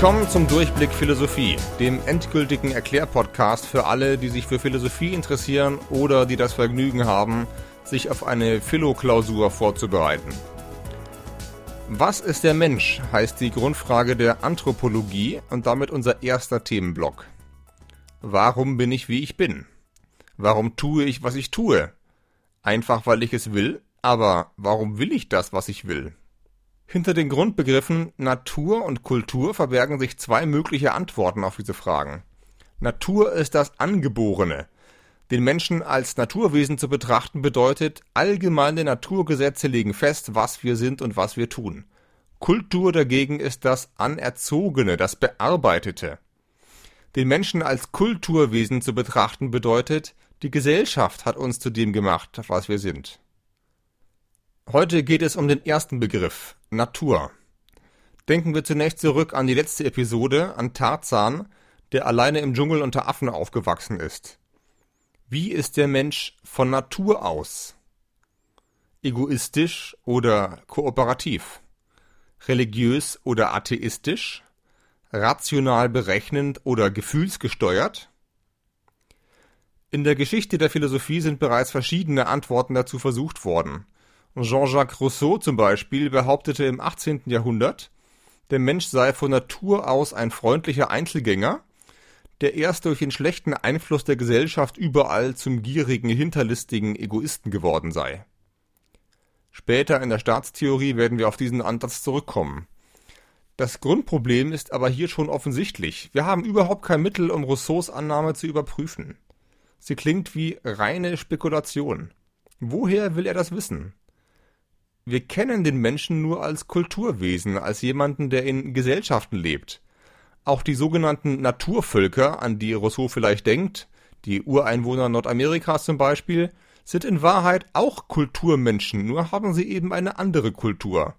Willkommen zum Durchblick Philosophie, dem endgültigen Erklärpodcast für alle, die sich für Philosophie interessieren oder die das Vergnügen haben, sich auf eine Philo-Klausur vorzubereiten. Was ist der Mensch, heißt die Grundfrage der Anthropologie und damit unser erster Themenblock. Warum bin ich, wie ich bin? Warum tue ich, was ich tue? Einfach, weil ich es will, aber warum will ich das, was ich will? Hinter den Grundbegriffen Natur und Kultur verbergen sich zwei mögliche Antworten auf diese Fragen. Natur ist das Angeborene. Den Menschen als Naturwesen zu betrachten bedeutet, allgemeine Naturgesetze legen fest, was wir sind und was wir tun. Kultur dagegen ist das Anerzogene, das Bearbeitete. Den Menschen als Kulturwesen zu betrachten bedeutet, die Gesellschaft hat uns zu dem gemacht, was wir sind. Heute geht es um den ersten Begriff, Natur. Denken wir zunächst zurück an die letzte Episode, an Tarzan, der alleine im Dschungel unter Affen aufgewachsen ist. Wie ist der Mensch von Natur aus? Egoistisch oder kooperativ? Religiös oder atheistisch? Rational berechnend oder gefühlsgesteuert? In der Geschichte der Philosophie sind bereits verschiedene Antworten dazu versucht worden – Jean-Jacques Rousseau zum Beispiel behauptete im 18. Jahrhundert, der Mensch sei von Natur aus ein freundlicher Einzelgänger, der erst durch den schlechten Einfluss der Gesellschaft überall zum gierigen, hinterlistigen Egoisten geworden sei. Später in der Staatstheorie werden wir auf diesen Ansatz zurückkommen. Das Grundproblem ist aber hier schon offensichtlich. Wir haben überhaupt kein Mittel, um Rousseaus Annahme zu überprüfen. Sie klingt wie reine Spekulation. Woher will er das wissen? Wir kennen den Menschen nur als Kulturwesen, als jemanden, der in Gesellschaften lebt. Auch die sogenannten Naturvölker, an die Rousseau vielleicht denkt, die Ureinwohner Nordamerikas zum Beispiel, sind in Wahrheit auch Kulturmenschen, nur haben sie eben eine andere Kultur.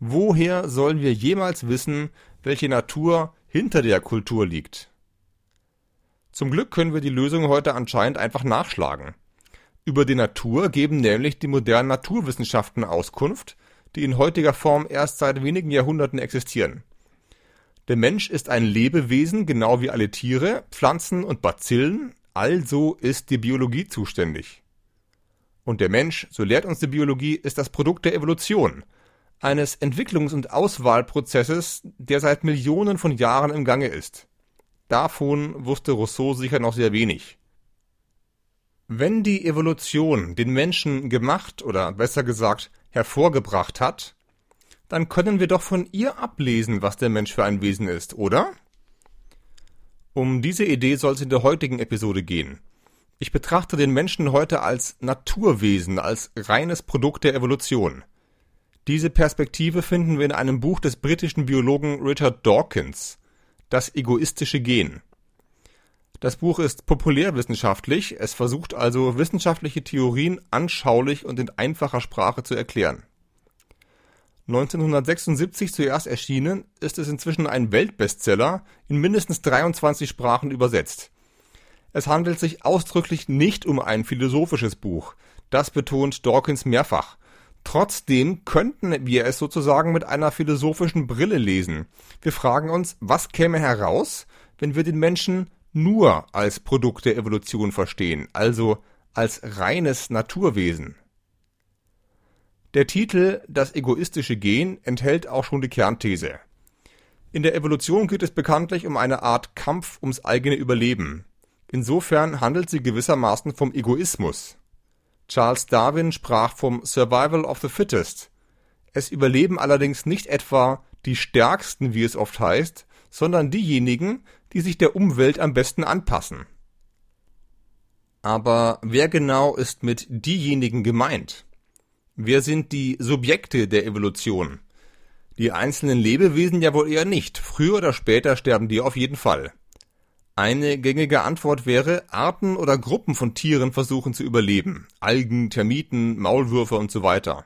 Woher sollen wir jemals wissen, welche Natur hinter der Kultur liegt? Zum Glück können wir die Lösung heute anscheinend einfach nachschlagen. Über die Natur geben nämlich die modernen Naturwissenschaften Auskunft, die in heutiger Form erst seit wenigen Jahrhunderten existieren. Der Mensch ist ein Lebewesen, genau wie alle Tiere, Pflanzen und Bazillen, also ist die Biologie zuständig. Und der Mensch, so lehrt uns die Biologie, ist das Produkt der Evolution, eines Entwicklungs- und Auswahlprozesses, der seit Millionen von Jahren im Gange ist. Davon wusste Rousseau sicher noch sehr wenig. Wenn die Evolution den Menschen gemacht oder besser gesagt hervorgebracht hat, dann können wir doch von ihr ablesen, was der Mensch für ein Wesen ist, oder? Um diese Idee soll es in der heutigen Episode gehen. Ich betrachte den Menschen heute als Naturwesen, als reines Produkt der Evolution. Diese Perspektive finden wir in einem Buch des britischen Biologen Richard Dawkins, Das egoistische Gen. Das Buch ist populärwissenschaftlich, es versucht also wissenschaftliche Theorien anschaulich und in einfacher Sprache zu erklären. 1976 zuerst erschienen, ist es inzwischen ein Weltbestseller, in mindestens 23 Sprachen übersetzt. Es handelt sich ausdrücklich nicht um ein philosophisches Buch, das betont Dawkins mehrfach. Trotzdem könnten wir es sozusagen mit einer philosophischen Brille lesen. Wir fragen uns, was käme heraus, wenn wir den Menschen nur als Produkt der Evolution verstehen, also als reines Naturwesen. Der Titel Das egoistische Gen enthält auch schon die Kernthese. In der Evolution geht es bekanntlich um eine Art Kampf ums eigene Überleben. Insofern handelt sie gewissermaßen vom Egoismus. Charles Darwin sprach vom Survival of the Fittest. Es überleben allerdings nicht etwa die Stärksten, wie es oft heißt, sondern diejenigen, die sich der Umwelt am besten anpassen. Aber wer genau ist mit diejenigen gemeint? Wer sind die Subjekte der Evolution? Die einzelnen Lebewesen ja wohl eher nicht. Früher oder später sterben die auf jeden Fall. Eine gängige Antwort wäre, Arten oder Gruppen von Tieren versuchen zu überleben. Algen, Termiten, Maulwürfe und so weiter.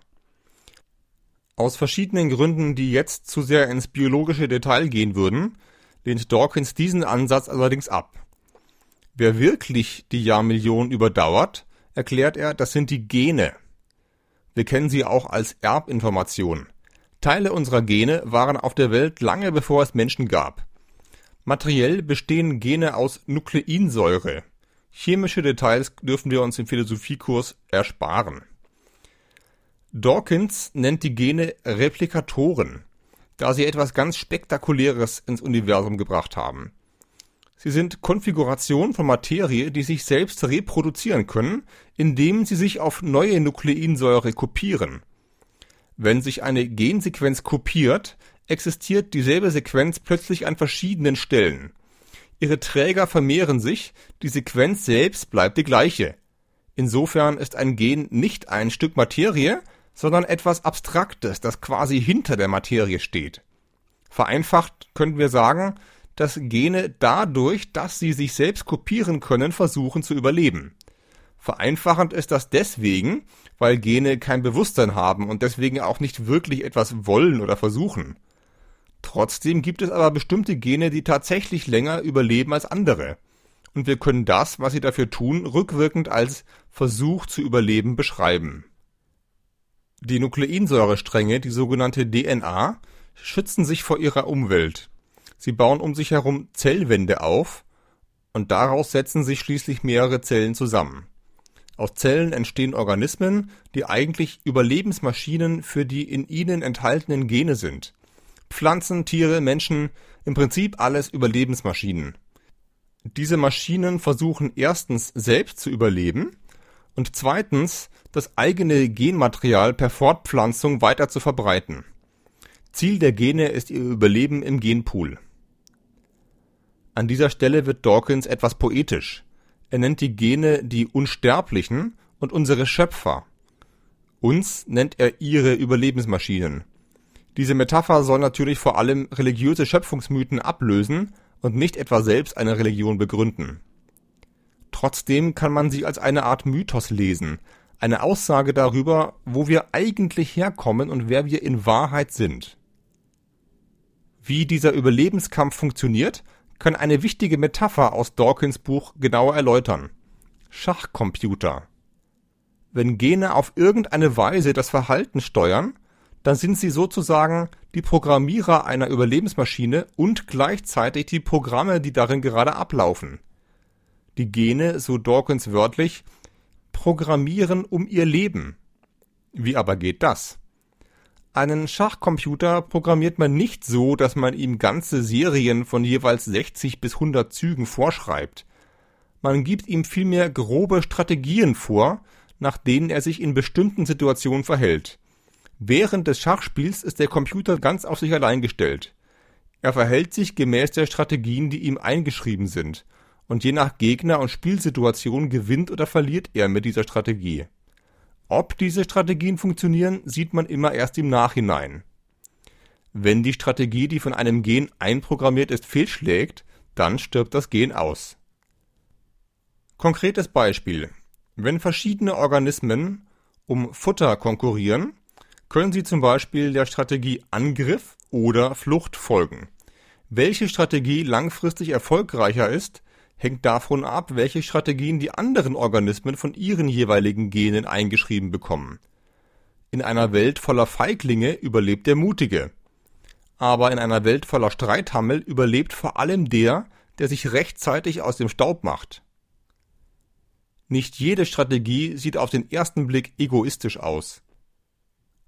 Aus verschiedenen Gründen, die jetzt zu sehr ins biologische Detail gehen würden, lehnt Dawkins diesen Ansatz allerdings ab. Wer wirklich die Jahrmillionen überdauert, erklärt er, das sind die Gene. Wir kennen sie auch als Erbinformation. Teile unserer Gene waren auf der Welt lange bevor es Menschen gab. Materiell bestehen Gene aus Nukleinsäure. Chemische Details dürfen wir uns im Philosophiekurs ersparen. Dawkins nennt die Gene Replikatoren, da sie etwas ganz Spektakuläres ins Universum gebracht haben. Sie sind Konfigurationen von Materie, die sich selbst reproduzieren können, indem sie sich auf neue Nukleinsäure kopieren. Wenn sich eine Gensequenz kopiert, existiert dieselbe Sequenz plötzlich an verschiedenen Stellen. Ihre Träger vermehren sich, die Sequenz selbst bleibt die gleiche. Insofern ist ein Gen nicht ein Stück Materie, sondern etwas Abstraktes, das quasi hinter der Materie steht. Vereinfacht können wir sagen, dass Gene dadurch, dass sie sich selbst kopieren können, versuchen zu überleben. Vereinfachend ist das deswegen, weil Gene kein Bewusstsein haben und deswegen auch nicht wirklich etwas wollen oder versuchen. Trotzdem gibt es aber bestimmte Gene, die tatsächlich länger überleben als andere. Und wir können das, was sie dafür tun, rückwirkend als Versuch zu überleben beschreiben. Die Nukleinsäurestränge, die sogenannte DNA, schützen sich vor ihrer Umwelt. Sie bauen um sich herum Zellwände auf und daraus setzen sich schließlich mehrere Zellen zusammen. Aus Zellen entstehen Organismen, die eigentlich Überlebensmaschinen für die in ihnen enthaltenen Gene sind. Pflanzen, Tiere, Menschen, im Prinzip alles Überlebensmaschinen. Diese Maschinen versuchen erstens selbst zu überleben und zweitens das eigene Genmaterial per Fortpflanzung weiter zu verbreiten. Ziel der Gene ist ihr Überleben im Genpool. An dieser Stelle wird Dawkins etwas poetisch. Er nennt die Gene die Unsterblichen und unsere Schöpfer. Uns nennt er ihre Überlebensmaschinen. Diese Metapher soll natürlich vor allem religiöse Schöpfungsmythen ablösen und nicht etwa selbst eine Religion begründen. Trotzdem kann man sie als eine Art Mythos lesen, eine Aussage darüber, wo wir eigentlich herkommen und wer wir in Wahrheit sind. Wie dieser Überlebenskampf funktioniert, kann eine wichtige Metapher aus Dawkins Buch genauer erläutern. Schachcomputer. Wenn Gene auf irgendeine Weise das Verhalten steuern, dann sind sie sozusagen die Programmierer einer Überlebensmaschine und gleichzeitig die Programme, die darin gerade ablaufen. Die Gene, so Dawkins wörtlich, programmieren um ihr Leben. Wie aber geht das? Einen Schachcomputer programmiert man nicht so, dass man ihm ganze Serien von jeweils 60 bis 100 Zügen vorschreibt. Man gibt ihm vielmehr grobe Strategien vor, nach denen er sich in bestimmten Situationen verhält. Während des Schachspiels ist der Computer ganz auf sich allein gestellt. Er verhält sich gemäß der Strategien, die ihm eingeschrieben sind, und je nach Gegner und Spielsituation gewinnt oder verliert er mit dieser Strategie. Ob diese Strategien funktionieren, sieht man immer erst im Nachhinein. Wenn die Strategie, die von einem Gen einprogrammiert ist, fehlschlägt, dann stirbt das Gen aus. Konkretes Beispiel. Wenn verschiedene Organismen um Futter konkurrieren, können sie zum Beispiel der Strategie Angriff oder Flucht folgen. Welche Strategie langfristig erfolgreicher ist, hängt davon ab, welche Strategien die anderen Organismen von ihren jeweiligen Genen eingeschrieben bekommen. In einer Welt voller Feiglinge überlebt der Mutige. Aber in einer Welt voller Streithammel überlebt vor allem der, der sich rechtzeitig aus dem Staub macht. Nicht jede Strategie sieht auf den ersten Blick egoistisch aus.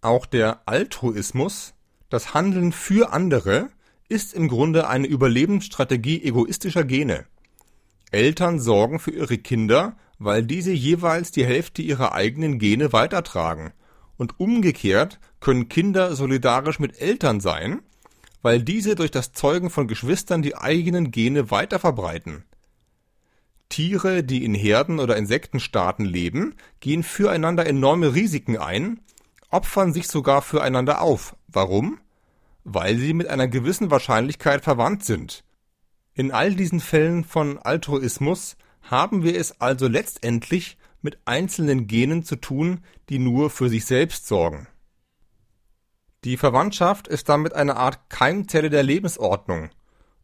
Auch der Altruismus, das Handeln für andere, ist im Grunde eine Überlebensstrategie egoistischer Gene. Eltern sorgen für ihre Kinder, weil diese jeweils die Hälfte ihrer eigenen Gene weitertragen. Und umgekehrt können Kinder solidarisch mit Eltern sein, weil diese durch das Zeugen von Geschwistern die eigenen Gene weiterverbreiten. Tiere, die in Herden oder Insektenstaaten leben, gehen füreinander enorme Risiken ein, opfern sich sogar füreinander auf. Warum? Weil sie mit einer gewissen Wahrscheinlichkeit verwandt sind. In all diesen Fällen von Altruismus haben wir es also letztendlich mit einzelnen Genen zu tun, die nur für sich selbst sorgen. Die Verwandtschaft ist damit eine Art Keimzelle der Lebensordnung,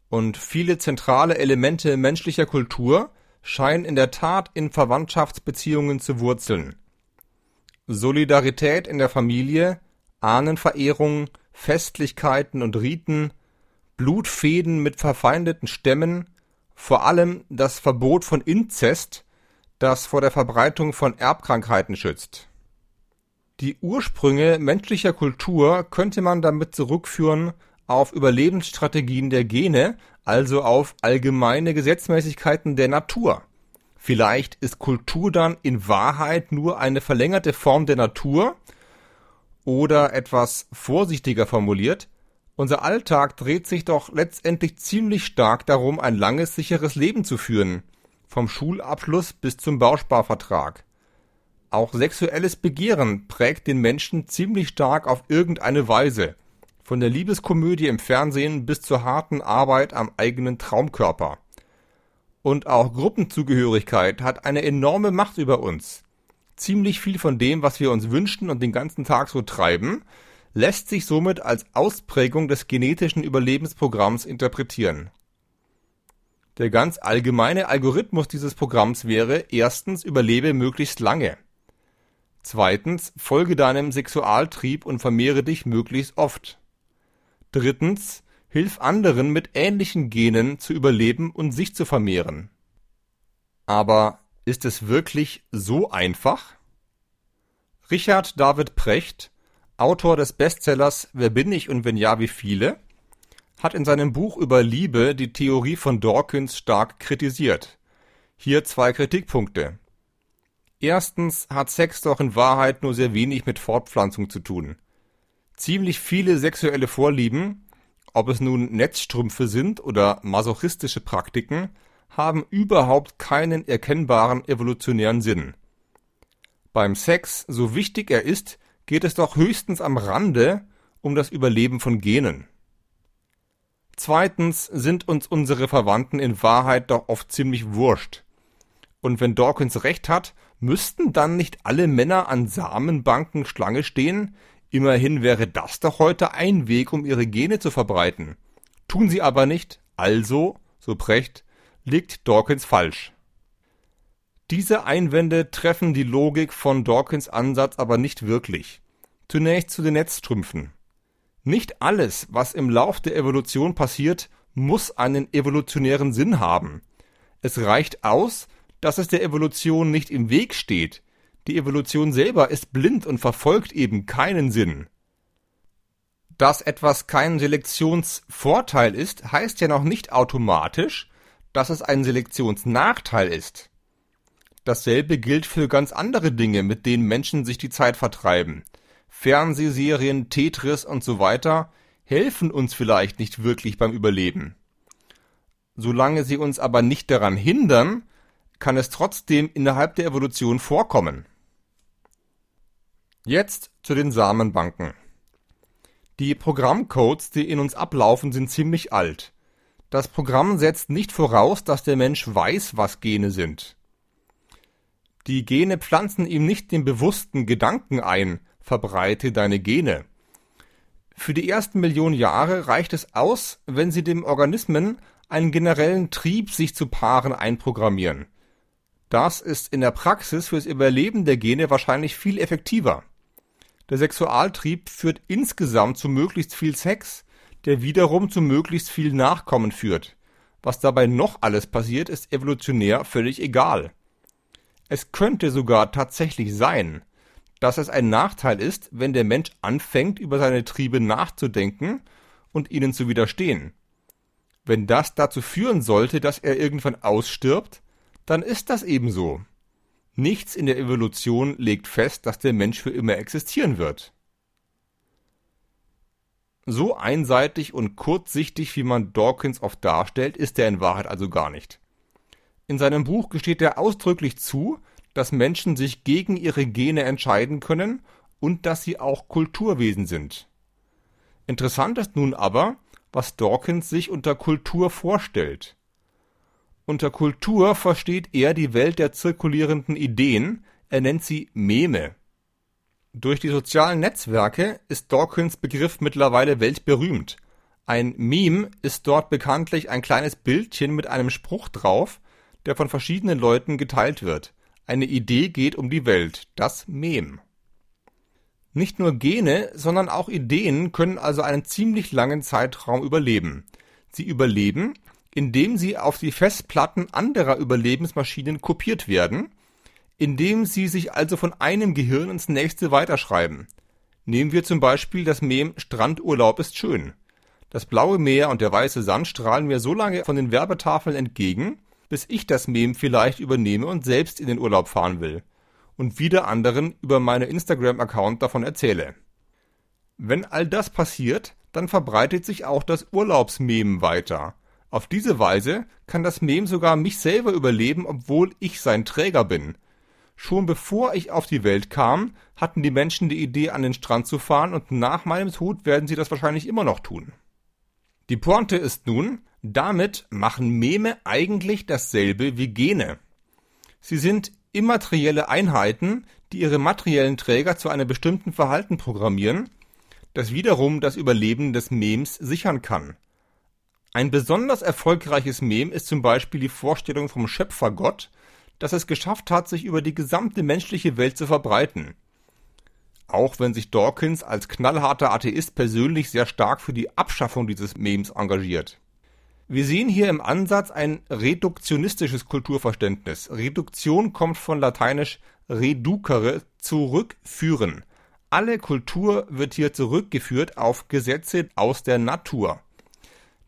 und viele zentrale Elemente menschlicher Kultur scheinen in der Tat in Verwandtschaftsbeziehungen zu wurzeln. Solidarität in der Familie, Ahnenverehrung, Festlichkeiten und Riten, Blutfäden mit verfeindeten Stämmen, vor allem das Verbot von Inzest, das vor der Verbreitung von Erbkrankheiten schützt. Die Ursprünge menschlicher Kultur könnte man damit zurückführen auf Überlebensstrategien der Gene, also auf allgemeine Gesetzmäßigkeiten der Natur. Vielleicht ist Kultur dann in Wahrheit nur eine verlängerte Form der Natur oder etwas vorsichtiger formuliert, unser Alltag dreht sich doch letztendlich ziemlich stark darum, ein langes, sicheres Leben zu führen, vom Schulabschluss bis zum Bausparvertrag. Auch sexuelles Begehren prägt den Menschen ziemlich stark auf irgendeine Weise, von der Liebeskomödie im Fernsehen bis zur harten Arbeit am eigenen Traumkörper. Und auch Gruppenzugehörigkeit hat eine enorme Macht über uns. Ziemlich viel von dem, was wir uns wünschen und den ganzen Tag so treiben, lässt sich somit als Ausprägung des genetischen Überlebensprogramms interpretieren. Der ganz allgemeine Algorithmus dieses Programms wäre erstens überlebe möglichst lange. Zweitens folge deinem Sexualtrieb und vermehre dich möglichst oft. Drittens hilf anderen mit ähnlichen Genen zu überleben und sich zu vermehren. Aber ist es wirklich so einfach? Richard David Precht, Autor des Bestsellers Wer bin ich und wenn ja, wie viele, hat in seinem Buch über Liebe die Theorie von Dawkins stark kritisiert. Hier zwei Kritikpunkte. Erstens hat Sex doch in Wahrheit nur sehr wenig mit Fortpflanzung zu tun. Ziemlich viele sexuelle Vorlieben, ob es nun Netzstrümpfe sind oder masochistische Praktiken, haben überhaupt keinen erkennbaren evolutionären Sinn. Beim Sex, so wichtig er ist, geht es doch höchstens am Rande um das Überleben von Genen. Zweitens sind uns unsere Verwandten in Wahrheit doch oft ziemlich wurscht. Und wenn Dawkins recht hat, müssten dann nicht alle Männer an Samenbanken Schlange stehen, Immerhin wäre das doch heute ein Weg, um ihre Gene zu verbreiten. Tun sie aber nicht, also, so Precht, liegt Dawkins falsch. Diese Einwände treffen die Logik von Dawkins Ansatz aber nicht wirklich. Zunächst zu den Netzstrümpfen. Nicht alles, was im Lauf der Evolution passiert, muss einen evolutionären Sinn haben. Es reicht aus, dass es der Evolution nicht im Weg steht, die Evolution selber ist blind und verfolgt eben keinen Sinn. Dass etwas kein Selektionsvorteil ist, heißt ja noch nicht automatisch, dass es ein Selektionsnachteil ist. Dasselbe gilt für ganz andere Dinge, mit denen Menschen sich die Zeit vertreiben. Fernsehserien, Tetris und so weiter helfen uns vielleicht nicht wirklich beim Überleben. Solange sie uns aber nicht daran hindern, kann es trotzdem innerhalb der Evolution vorkommen. Jetzt zu den Samenbanken. Die Programmcodes, die in uns ablaufen, sind ziemlich alt. Das Programm setzt nicht voraus, dass der Mensch weiß, was Gene sind. Die Gene pflanzen ihm nicht den bewussten Gedanken ein, verbreite deine Gene. Für die ersten Millionen Jahre reicht es aus, wenn sie dem Organismen einen generellen Trieb, sich zu paaren, einprogrammieren. Das ist in der Praxis fürs Überleben der Gene wahrscheinlich viel effektiver. Der Sexualtrieb führt insgesamt zu möglichst viel Sex, der wiederum zu möglichst viel Nachkommen führt. Was dabei noch alles passiert, ist evolutionär völlig egal. Es könnte sogar tatsächlich sein, dass es ein Nachteil ist, wenn der Mensch anfängt, über seine Triebe nachzudenken und ihnen zu widerstehen. Wenn das dazu führen sollte, dass er irgendwann ausstirbt, dann ist das ebenso. Nichts in der Evolution legt fest, dass der Mensch für immer existieren wird. So einseitig und kurzsichtig, wie man Dawkins oft darstellt, ist er in Wahrheit also gar nicht. In seinem Buch gesteht er ausdrücklich zu, dass Menschen sich gegen ihre Gene entscheiden können und dass sie auch Kulturwesen sind. Interessant ist nun aber, was Dawkins sich unter Kultur vorstellt. Unter Kultur versteht er die Welt der zirkulierenden Ideen, er nennt sie Meme. Durch die sozialen Netzwerke ist Dawkins Begriff mittlerweile weltberühmt. Ein Meme ist dort bekanntlich ein kleines Bildchen mit einem Spruch drauf, der von verschiedenen Leuten geteilt wird. Eine Idee geht um die Welt, das Mem. Nicht nur Gene, sondern auch Ideen können also einen ziemlich langen Zeitraum überleben. Sie überleben, indem sie auf die Festplatten anderer Überlebensmaschinen kopiert werden, indem sie sich also von einem Gehirn ins nächste weiterschreiben. Nehmen wir zum Beispiel das Mem Strandurlaub ist schön. Das blaue Meer und der weiße Sand strahlen mir so lange von den Werbetafeln entgegen, bis ich das Mem vielleicht übernehme und selbst in den Urlaub fahren will und wieder anderen über meine Instagram-Account davon erzähle. Wenn all das passiert, dann verbreitet sich auch das Urlaubsmem weiter. Auf diese Weise kann das Mem sogar mich selber überleben, obwohl ich sein Träger bin. Schon bevor ich auf die Welt kam, hatten die Menschen die Idee, an den Strand zu fahren, und nach meinem Tod werden sie das wahrscheinlich immer noch tun. Die Pointe ist nun, damit machen Meme eigentlich dasselbe wie Gene. Sie sind immaterielle Einheiten, die ihre materiellen Träger zu einem bestimmten Verhalten programmieren, das wiederum das Überleben des Memes sichern kann. Ein besonders erfolgreiches Mem ist zum Beispiel die Vorstellung vom Schöpfergott, das es geschafft hat, sich über die gesamte menschliche Welt zu verbreiten. Auch wenn sich Dawkins als knallharter Atheist persönlich sehr stark für die Abschaffung dieses Memes engagiert. Wir sehen hier im Ansatz ein reduktionistisches Kulturverständnis. Reduktion kommt von lateinisch reducere, zurückführen. Alle Kultur wird hier zurückgeführt auf Gesetze aus der Natur.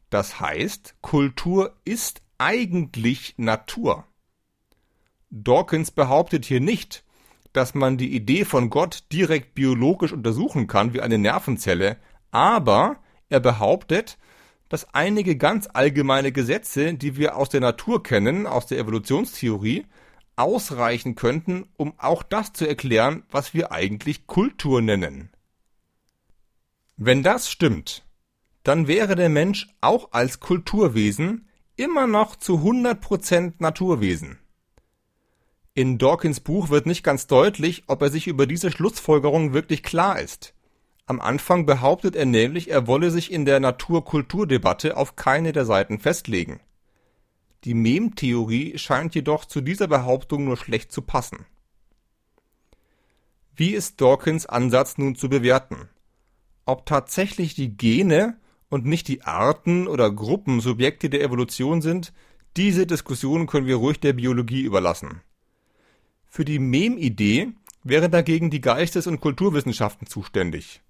Das heißt, Kultur ist eigentlich Natur. Dawkins behauptet hier nicht, dass man die Idee von Gott direkt biologisch untersuchen kann wie eine Nervenzelle, aber er behauptet, dass einige ganz allgemeine Gesetze, die wir aus der Natur kennen, aus der Evolutionstheorie, ausreichen könnten, um auch das zu erklären, was wir eigentlich Kultur nennen. Wenn das stimmt, dann wäre der Mensch auch als Kulturwesen immer noch zu 100% Naturwesen. In Dawkins Buch wird nicht ganz deutlich, ob er sich über diese Schlussfolgerung wirklich klar ist. Am Anfang behauptet er nämlich, er wolle sich in der Natur-Kultur-Debatte auf keine der Seiten festlegen. Die Mem-Theorie scheint jedoch zu dieser Behauptung nur schlecht zu passen. Wie ist Dawkins Ansatz nun zu bewerten? Ob tatsächlich die Gene und nicht die Arten oder Gruppen Subjekte der Evolution sind, diese Diskussion können wir ruhig der Biologie überlassen. Für die Mem-Idee wären dagegen die Geistes- und Kulturwissenschaften zuständig.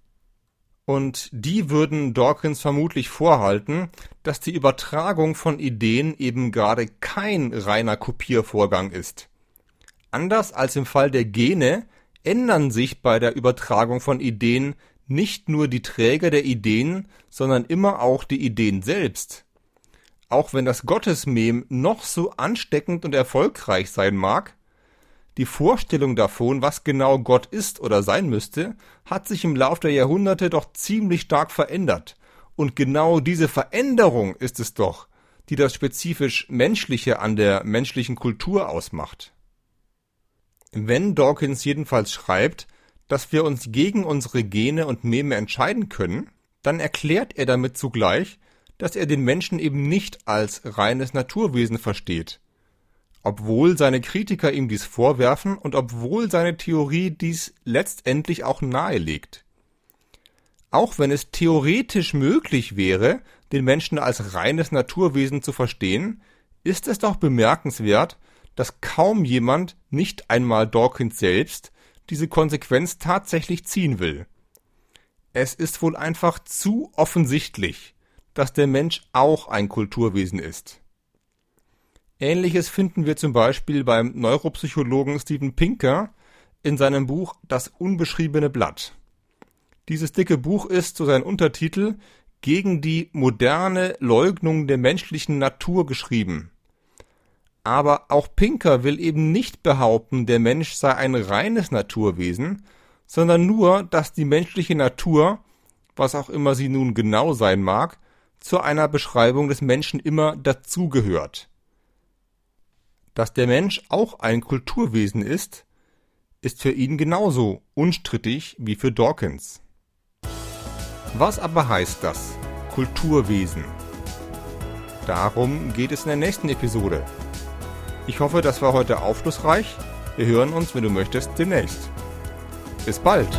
Und die würden Dawkins vermutlich vorhalten, dass die Übertragung von Ideen eben gerade kein reiner Kopiervorgang ist. Anders als im Fall der Gene ändern sich bei der Übertragung von Ideen nicht nur die Träger der Ideen, sondern immer auch die Ideen selbst. Auch wenn das Gottesmem noch so ansteckend und erfolgreich sein mag, die Vorstellung davon, was genau Gott ist oder sein müsste, hat sich im Lauf der Jahrhunderte doch ziemlich stark verändert. Und genau diese Veränderung ist es doch, die das spezifisch Menschliche an der menschlichen Kultur ausmacht. Wenn Dawkins jedenfalls schreibt, dass wir uns gegen unsere Gene und Meme entscheiden können, dann erklärt er damit zugleich, dass er den Menschen eben nicht als reines Naturwesen versteht, obwohl seine Kritiker ihm dies vorwerfen und obwohl seine Theorie dies letztendlich auch nahelegt. Auch wenn es theoretisch möglich wäre, den Menschen als reines Naturwesen zu verstehen, ist es doch bemerkenswert, dass kaum jemand, nicht einmal Dawkins selbst, diese Konsequenz tatsächlich ziehen will. Es ist wohl einfach zu offensichtlich, dass der Mensch auch ein Kulturwesen ist. Ähnliches finden wir zum Beispiel beim Neuropsychologen Steven Pinker in seinem Buch Das unbeschriebene Blatt. Dieses dicke Buch ist, so sein Untertitel, gegen die moderne Leugnung der menschlichen Natur geschrieben. Aber auch Pinker will eben nicht behaupten, der Mensch sei ein reines Naturwesen, sondern nur, dass die menschliche Natur, was auch immer sie nun genau sein mag, zu einer Beschreibung des Menschen immer dazugehört. Dass der Mensch auch ein Kulturwesen ist, ist für ihn genauso unstrittig wie für Dawkins. Was aber heißt das? Kulturwesen. Darum geht es in der nächsten Episode. Ich hoffe, das war heute aufschlussreich. Wir hören uns, wenn du möchtest, demnächst. Bis bald!